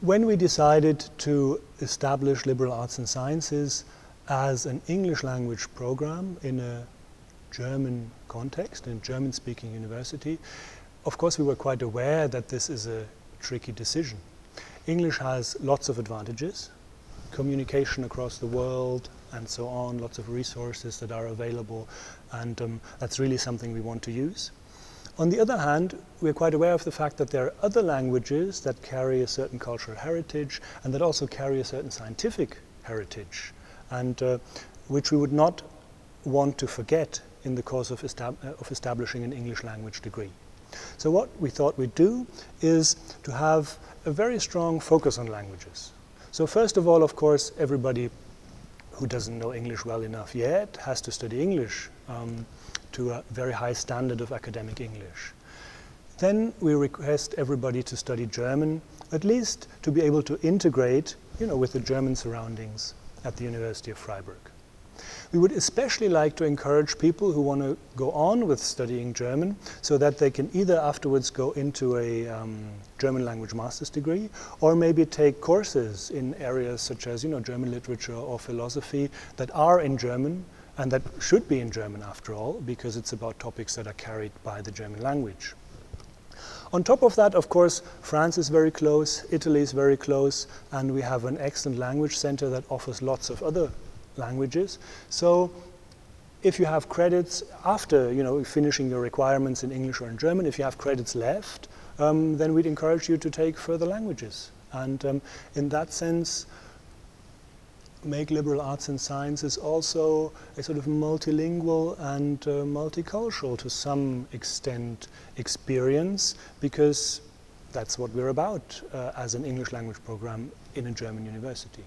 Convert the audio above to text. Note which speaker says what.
Speaker 1: when we decided to establish liberal arts and sciences as an English language program in a German context, in a German speaking university, of course we were quite aware that this is a tricky decision. English has lots of advantages, communication across the world and so on, lots of resources that are available, and um, that's really something we want to use. On the other hand, we're quite aware of the fact that there are other languages that carry a certain cultural heritage and that also carry a certain scientific heritage, and uh, which we would not want to forget in the course of, estab uh, of establishing an English language degree. So what we thought we'd do is to have a very strong focus on languages. So first of all, of course, everybody who doesn't know English well enough yet has to study English. Um, to a very high standard of academic English. Then we request everybody to study German, at least to be able to integrate you know, with the German surroundings at the University of Freiburg. We would especially like to encourage people who want to go on with studying German so that they can either afterwards go into a um, German language master's degree or maybe take courses in areas such as you know, German literature or philosophy that are in German and that should be in German after all, because it's about topics that are carried by the German language. On top of that, of course, France is very close, Italy is very close, and we have an excellent language center that offers lots of other languages. So if you have credits after you know, finishing your requirements in English or in German, if you have credits left, um, then we'd encourage you to take further languages. And um, in that sense, make liberal arts and sciences also a sort of multilingual and uh, multicultural to some extent experience because that's what we're about uh, as an English language program in a German university.